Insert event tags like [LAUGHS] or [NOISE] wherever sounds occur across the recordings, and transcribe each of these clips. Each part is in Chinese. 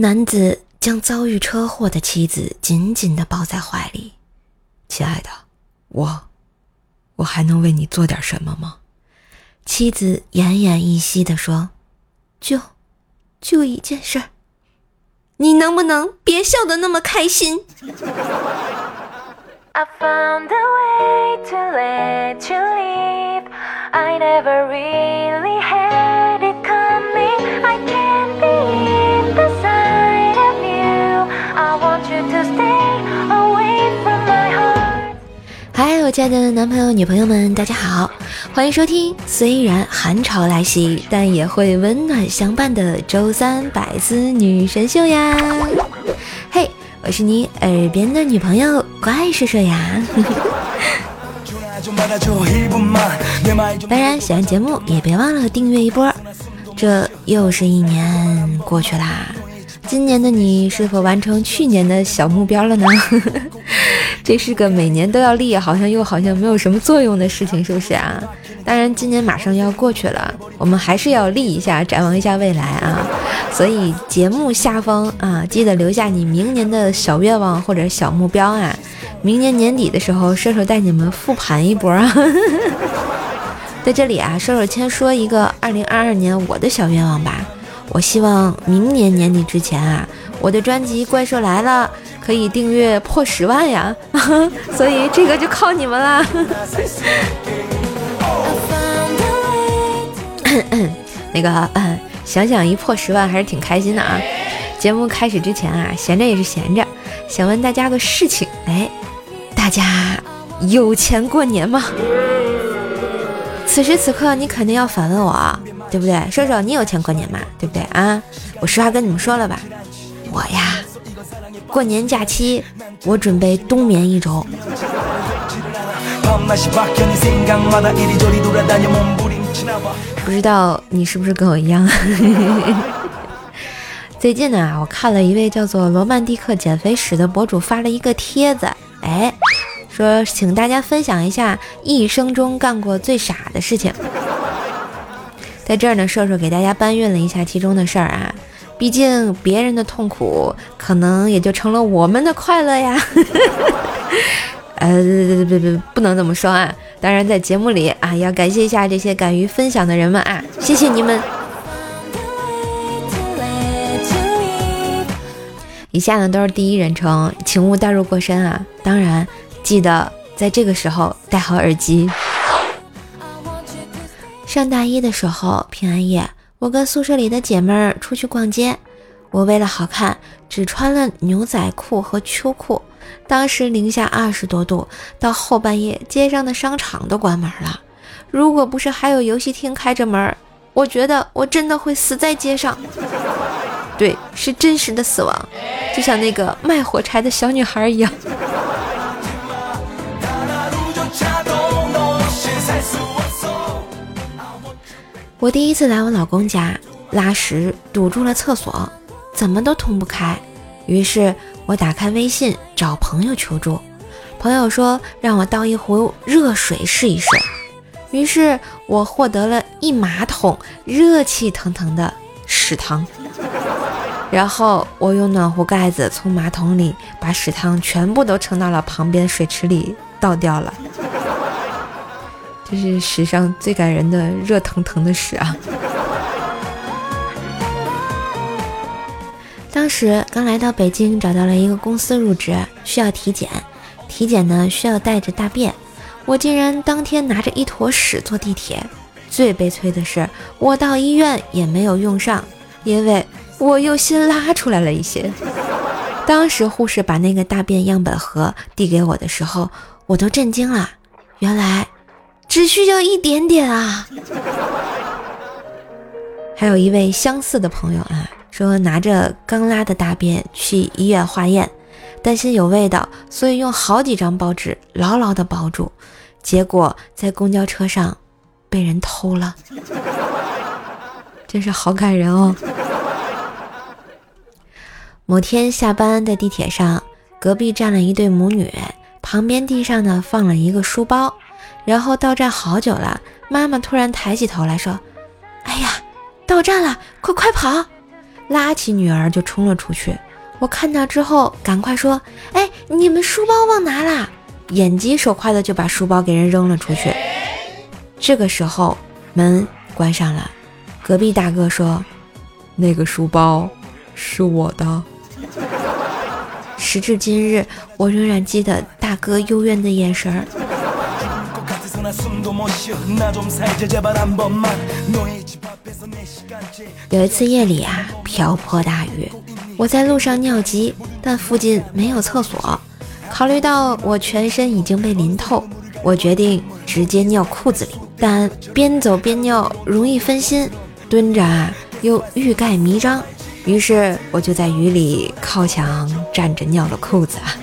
男子将遭遇车祸的妻子紧紧地抱在怀里。亲爱的，我，我还能为你做点什么吗？妻子奄奄一息地说：“就，就一件事儿。你能不能别笑得那么开心？” I found a way to let you leave. I never really had 嗨，我亲爱的男朋友、女朋友们，大家好，欢迎收听。虽然寒潮来袭，但也会温暖相伴的周三百思女神秀呀！嘿。我是你耳边的女朋友怪叔叔呀，[LAUGHS] 当然喜欢节目也别忘了订阅一波。这又是一年过去啦，今年的你是否完成去年的小目标了呢？[LAUGHS] [LAUGHS] 这是个每年都要立，好像又好像没有什么作用的事情，是不是啊？当然，今年马上要过去了，我们还是要立一下，展望一下未来啊。所以节目下方啊，记得留下你明年的小愿望或者小目标啊。明年年底的时候，射手带你们复盘一波啊。[LAUGHS] 在这里啊，射手先说一个二零二二年我的小愿望吧。我希望明年年底之前啊，我的专辑《怪兽来了》可以订阅破十万呀。[LAUGHS] 所以这个就靠你们啦。[COUGHS] 那个，嗯，想想一破十万还是挺开心的啊。节目开始之前啊，闲着也是闲着，想问大家个事情，哎，大家有钱过年吗？此时此刻你肯定要反问我，对不对？瘦瘦，你有钱过年吗？对不对啊？我实话跟你们说了吧，我呀，过年假期我准备冬眠一周。不知道你是不是跟我一样？[LAUGHS] 最近呢，我看了一位叫做罗曼蒂克减肥史的博主发了一个帖子，哎，说请大家分享一下一生中干过最傻的事情。在这儿呢，瘦瘦给大家搬运了一下其中的事儿啊，毕竟别人的痛苦可能也就成了我们的快乐呀。[LAUGHS] 呃，别别别，不能这么说啊！当然，在节目里啊，要感谢一下这些敢于分享的人们啊，谢谢你们。以下呢都是第一人称，请勿代入过深啊！当然，记得在这个时候戴好耳机。上大一的时候，平安夜，我跟宿舍里的姐妹儿出去逛街，我为了好看，只穿了牛仔裤和秋裤。当时零下二十多度，到后半夜，街上的商场都关门了。如果不是还有游戏厅开着门，我觉得我真的会死在街上。对，是真实的死亡，就像那个卖火柴的小女孩一样。[LAUGHS] 我第一次来我老公家拉屎，堵住了厕所，怎么都通不开，于是。我打开微信找朋友求助，朋友说让我倒一壶热水试一试，于是我获得了一马桶热气腾腾的屎汤，然后我用暖壶盖子从马桶里把屎汤全部都盛到了旁边水池里倒掉了，这是史上最感人的热腾腾的屎啊！当时刚来到北京，找到了一个公司入职，需要体检。体检呢需要带着大便，我竟然当天拿着一坨屎坐地铁。最悲催的是，我到医院也没有用上，因为我又新拉出来了一些。当时护士把那个大便样本盒递给我的时候，我都震惊了，原来只需要一点点啊！还有一位相似的朋友啊。说拿着刚拉的大便去医院化验，担心有味道，所以用好几张报纸牢牢的包住，结果在公交车上被人偷了，真是好感人哦。某天下班在地铁上，隔壁站了一对母女，旁边地上呢放了一个书包，然后到站好久了，妈妈突然抬起头来说：“哎呀，到站了，快快跑！”拉起女儿就冲了出去。我看到之后，赶快说：“哎，你们书包忘拿啦！”眼疾手快的就把书包给人扔了出去。这个时候门关上了，隔壁大哥说：“那个书包是我的。”时至今日，我仍然记得大哥幽怨的眼神儿。有一次夜里啊，瓢泼大雨，我在路上尿急，但附近没有厕所。考虑到我全身已经被淋透，我决定直接尿裤子里。但边走边尿容易分心，蹲着啊又欲盖弥彰，于是我就在雨里靠墙站着尿了裤子啊。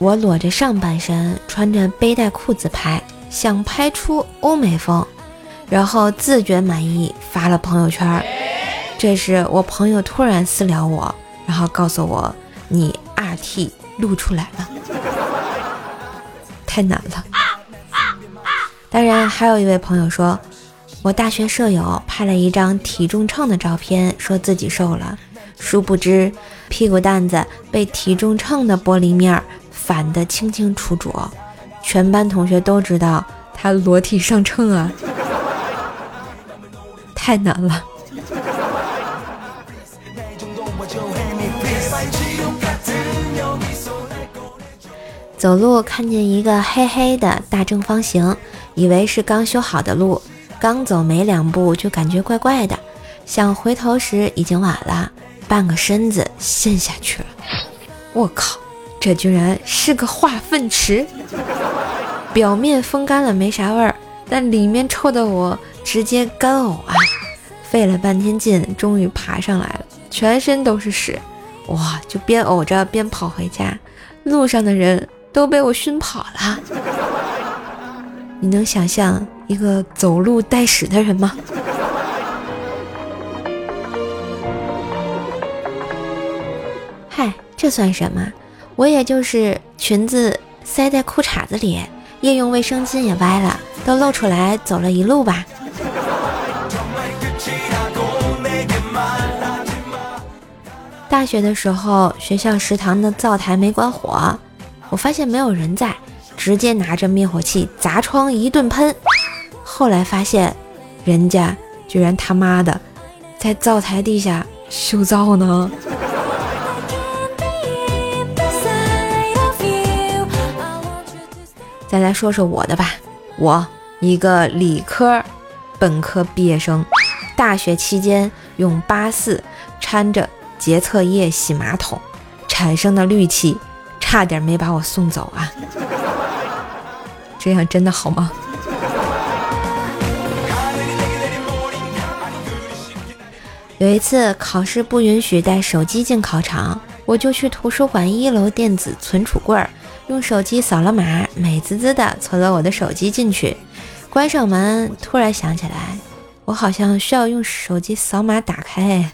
我裸着上半身，穿着背带裤子拍，想拍出欧美风，然后自觉满意发了朋友圈。这时我朋友突然私聊我，然后告诉我你二 T 露出来了，太难了。当然还有一位朋友说，我大学舍友拍了一张体重秤的照片，说自己瘦了，殊不知屁股蛋子被体重秤的玻璃面儿。反的清清楚楚，全班同学都知道他裸体上秤啊，太难了。走路看见一个黑黑的大正方形，以为是刚修好的路，刚走没两步就感觉怪怪的，想回头时已经晚了，半个身子陷下去了。我靠！这居然是个化粪池，表面风干了没啥味儿，但里面臭的我直接干呕啊！费了半天劲，终于爬上来了，全身都是屎，哇！就边呕着边跑回家，路上的人都被我熏跑了。你能想象一个走路带屎的人吗？嗨，这算什么？我也就是裙子塞在裤衩子里，夜用卫生巾也歪了，都露出来走了一路吧。大学的时候，学校食堂的灶台没关火，我发现没有人在，直接拿着灭火器砸窗一顿喷。后来发现，人家居然他妈的在灶台地下修灶呢。再来说说我的吧，我一个理科本科毕业生，大学期间用八四掺着洁厕液洗马桶，产生的氯气差点没把我送走啊！这样真的好吗？有一次考试不允许带手机进考场，我就去图书馆一楼电子存储柜儿。用手机扫了码，美滋滋的存了我的手机进去，关上门，突然想起来，我好像需要用手机扫码打开。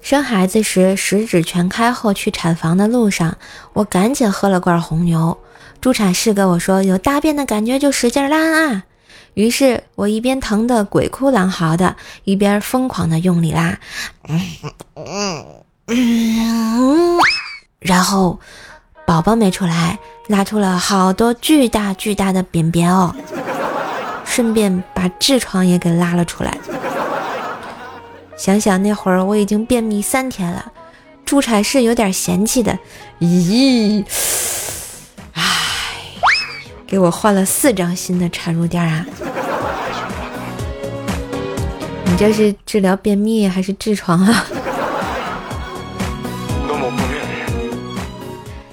生孩子时十指全开后去产房的路上，我赶紧喝了罐红牛。助产士跟我说，有大便的感觉就使劲拉啊。于是我一边疼得鬼哭狼嚎的，一边疯狂的用力拉，[LAUGHS] 然后宝宝没出来，拉出了好多巨大巨大的便便哦，顺便把痔疮也给拉了出来。想想那会儿我已经便秘三天了，助产士有点嫌弃的，咦。给我换了四张新的产褥垫啊！你这是治疗便秘还是痔疮啊？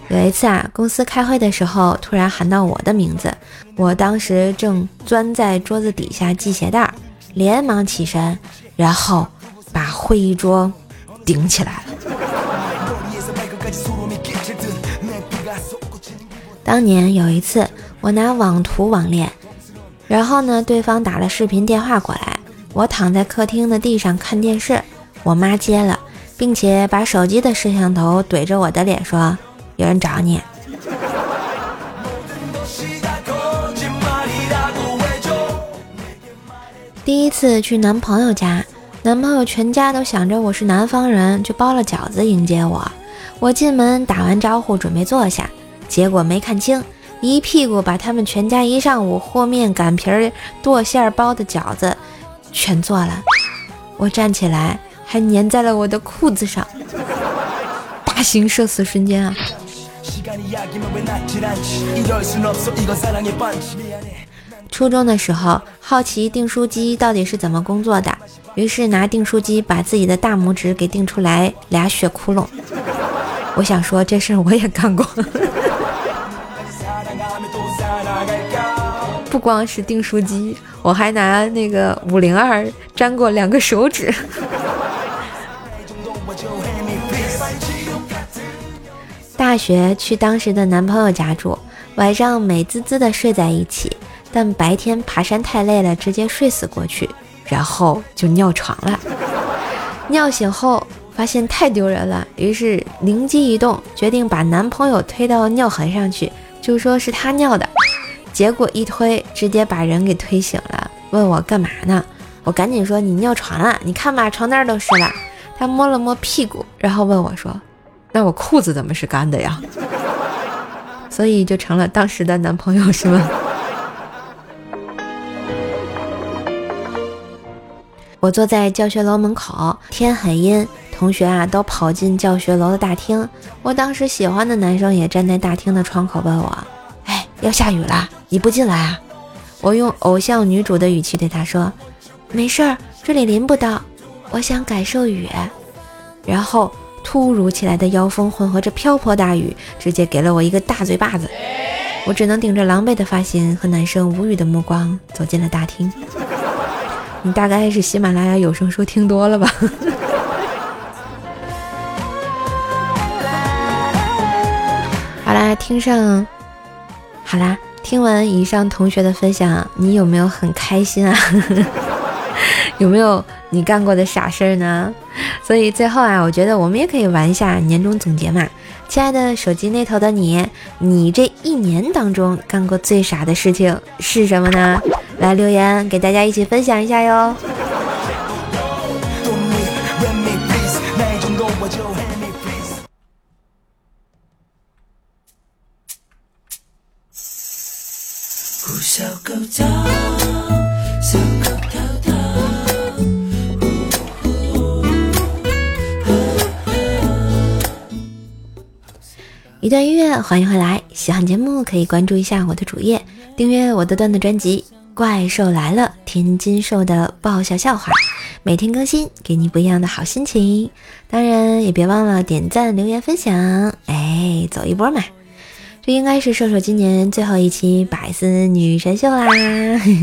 有一次啊，公司开会的时候，突然喊到我的名字，我当时正钻在桌子底下系鞋带，连忙起身，然后把会议桌顶起来了。当年有一次。我拿网图网恋，然后呢，对方打了视频电话过来，我躺在客厅的地上看电视，我妈接了，并且把手机的摄像头怼着我的脸说：“有人找你。”第一次去男朋友家，男朋友全家都想着我是南方人，就包了饺子迎接我。我进门打完招呼，准备坐下，结果没看清，一屁股把他们全家一上午和面、擀皮儿、剁馅儿包的饺子全做了。我站起来，还粘在了我的裤子上。大型社死瞬间啊！初中的时候，好奇订书机到底是怎么工作的，于是拿订书机把自己的大拇指给订出来俩血窟窿。我想说这事儿我也干过，不光是订书机，我还拿那个五零二粘过两个手指。大学去当时的男朋友家住，晚上美滋滋的睡在一起。但白天爬山太累了，直接睡死过去，然后就尿床了。尿醒后发现太丢人了，于是灵机一动，决定把男朋友推到尿痕上去，就说是他尿的。结果一推，直接把人给推醒了，问我干嘛呢？我赶紧说你尿床了，你看吧，床单都湿了。他摸了摸屁股，然后问我说：“那我裤子怎么是干的呀？” [LAUGHS] 所以就成了当时的男朋友，是吗？[LAUGHS] 我坐在教学楼门口，天很阴，同学啊都跑进教学楼的大厅。我当时喜欢的男生也站在大厅的窗口问我：“哎，要下雨了，你不进来啊？”我用偶像女主的语气对他说：“没事儿，这里淋不到，我想感受雨。”然后突如其来的妖风混合着瓢泼大雨，直接给了我一个大嘴巴子。我只能顶着狼狈的发型和男生无语的目光走进了大厅。你大概是喜马拉雅有声书听多了吧？[LAUGHS] 好啦，听上，好啦，听完以上同学的分享，你有没有很开心啊？[LAUGHS] 有没有你干过的傻事儿呢？所以最后啊，我觉得我们也可以玩一下年终总结嘛。亲爱的手机那头的你，你这一年当中干过最傻的事情是什么呢？来留言给大家一起分享一下哟。小狗叫，小狗跳跳一段音乐，欢迎回来。喜欢节目可以关注一下我的主页，订阅我的段子专辑。怪兽来了，天津兽的爆笑笑话，每天更新，给你不一样的好心情。当然也别忘了点赞、留言、分享，哎，走一波嘛！这应该是瘦瘦今年最后一期百思女神秀啦，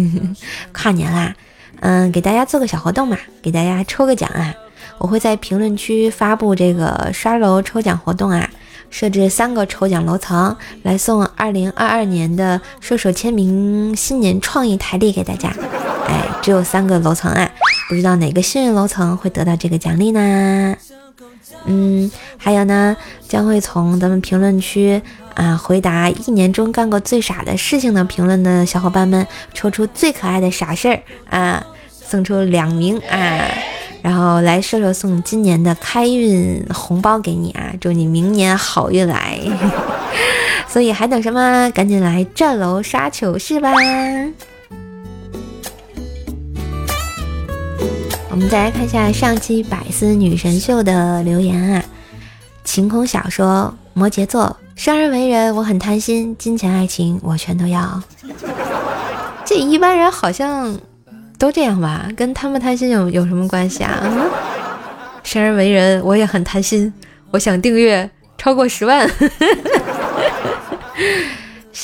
[LAUGHS] 跨年啦，嗯，给大家做个小活动嘛，给大家抽个奖啊！我会在评论区发布这个刷楼抽奖活动啊。设置三个抽奖楼层来送二零二二年的射手签名新年创意台历给大家。哎，只有三个楼层啊，不知道哪个幸运楼层会得到这个奖励呢？嗯，还有呢，将会从咱们评论区啊回答一年中干过最傻的事情的评论的小伙伴们抽出最可爱的傻事儿啊，送出两名啊。然后来说说送今年的开运红包给你啊，祝你明年好运来。[LAUGHS] 所以还等什么？赶紧来站楼刷糗事吧！我们再来看一下上期百思女神秀的留言啊。晴空小说摩羯座，生而为人，我很贪心，金钱爱情我全都要。[LAUGHS] 这一般人好像。都这样吧，跟他们贪心有有什么关系啊？生而为人，我也很贪心，我想订阅超过十万。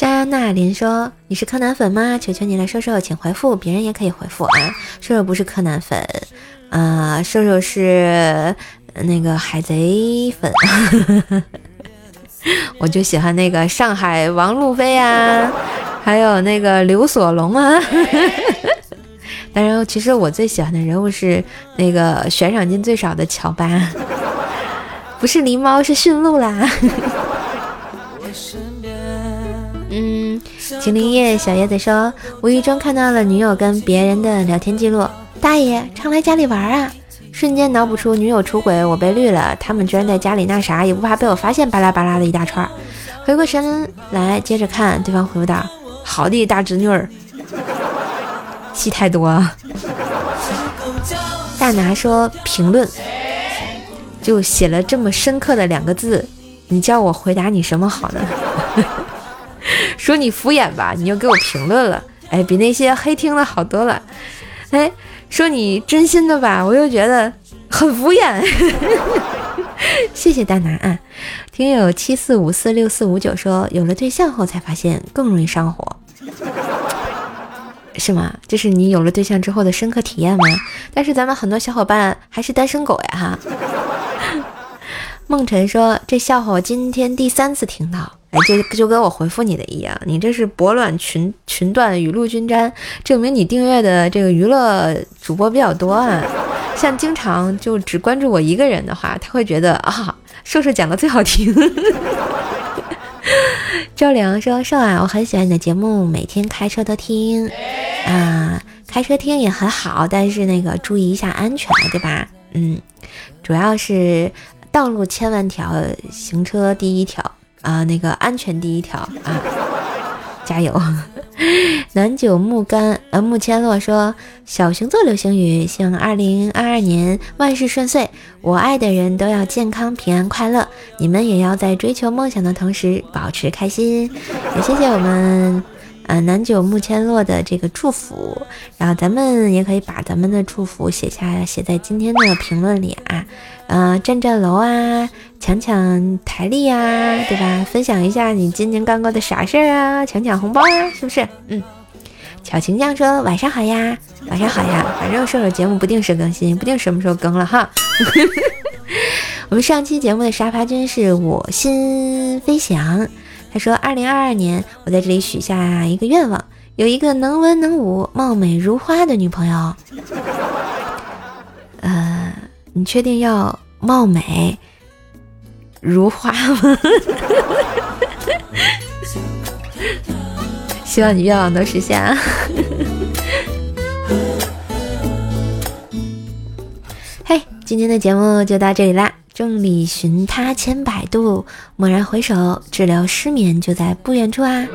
莎娜琳说：“你是柯南粉吗？求求你来说说，请回复，别人也可以回复啊。瘦瘦不是柯南粉，啊，瘦瘦是那个海贼粉，[LAUGHS] 我就喜欢那个上海王路飞啊，还有那个刘索隆啊。[LAUGHS] ”当然，其实我最喜欢的人物是那个悬赏金最少的乔巴。不是狸猫，是驯鹿啦。秦林叶小叶子说，无意中看到了女友跟别人的聊天记录，大爷常来家里玩啊，瞬间脑补出女友出轨，我被绿了，他们居然在家里那啥，也不怕被我发现，巴拉巴拉的一大串。回过神来，接着看，对方回复道：“好的，大侄女儿，戏太多。”大拿说评论，就写了这么深刻的两个字，你叫我回答你什么好呢？说你敷衍吧，你又给我评论了，哎，比那些黑听的好多了。哎，说你真心的吧，我又觉得很敷衍。[LAUGHS] 谢谢大拿啊，听友七四五四六四五九说，有了对象后才发现更容易上火，是吗？这是你有了对象之后的深刻体验吗？但是咱们很多小伙伴还是单身狗呀哈。梦辰说，这笑话我今天第三次听到。哎，就就跟我回复你的一样，你这是博览群群段雨露均沾，证明你订阅的这个娱乐主播比较多啊。像经常就只关注我一个人的话，他会觉得啊，瘦瘦讲的最好听。[LAUGHS] 赵良说：“瘦啊，我很喜欢你的节目，每天开车都听啊，开车听也很好，但是那个注意一下安全，对吧？嗯，主要是道路千万条，行车第一条。”啊，那个安全第一条啊，加油！[LAUGHS] 南九木干呃木千洛说，小熊座流星雨，希望二零二二年万事顺遂，我爱的人都要健康平安快乐，你们也要在追求梦想的同时保持开心。也谢谢我们。呃，南九木千落的这个祝福，然后咱们也可以把咱们的祝福写下，写在今天的评论里啊。呃，站站楼啊，抢抢台历啊，对吧？分享一下你今年干过的傻事儿啊，抢抢红包啊，是不是？嗯。巧晴酱说晚上好呀，晚上好呀，反正射手节目不定时更新，不定什么时候更了哈。[LAUGHS] 我们上期节目的沙发君是我心飞翔。他说：“二零二二年，我在这里许下一个愿望，有一个能文能武、貌美如花的女朋友。呃，你确定要貌美如花吗？[LAUGHS] 希望你愿望能实现啊！嘿，今天的节目就到这里啦。”众里寻他千百度，蓦然回首，治疗失眠就在不远处啊！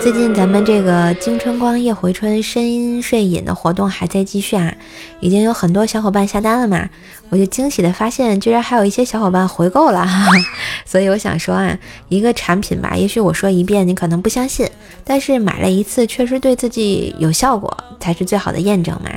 最近咱们这个金春光夜回春深睡饮的活动还在继续啊，已经有很多小伙伴下单了嘛，我就惊喜的发现，居然还有一些小伙伴回购了，[LAUGHS] 所以我想说啊，一个产品吧，也许我说一遍你可能不相信，但是买了一次确实对自己有效果，才是最好的验证嘛。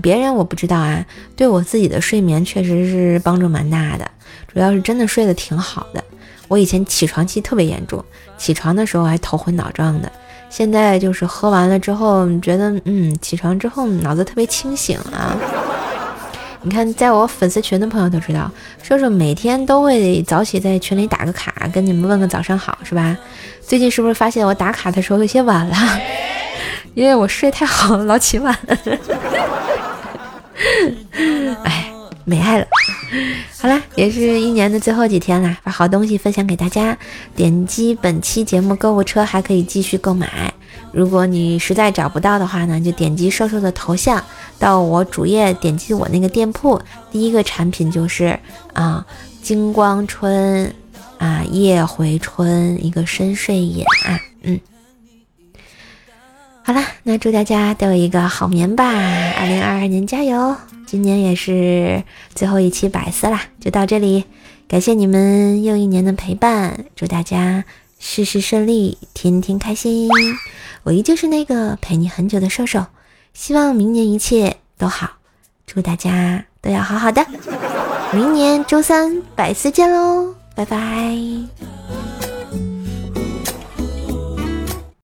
别人我不知道啊，对我自己的睡眠确实是帮助蛮大的，主要是真的睡得挺好的。我以前起床气特别严重，起床的时候还头昏脑胀的，现在就是喝完了之后，觉得嗯，起床之后脑子特别清醒啊。你看，在我粉丝群的朋友都知道，说说每天都会早起在群里打个卡，跟你们问个早上好，是吧？最近是不是发现我打卡的时候有些晚了？[LAUGHS] 因为我睡太好了，老起晚了。[LAUGHS] 哎，没爱了。好了，也是一年的最后几天了，把好东西分享给大家。点击本期节目购物车，还可以继续购买。如果你实在找不到的话呢，就点击瘦瘦的头像，到我主页点击我那个店铺，第一个产品就是啊，金光春啊，夜回春一个深睡眼啊，嗯。好了，那祝大家都有一个好眠吧！二零二二年加油！今年也是最后一期百思啦，就到这里，感谢你们又一年的陪伴，祝大家事事顺利，天天开心！我依旧是那个陪你很久的瘦瘦，希望明年一切都好，祝大家都要好好的！明年周三百思见喽，拜拜！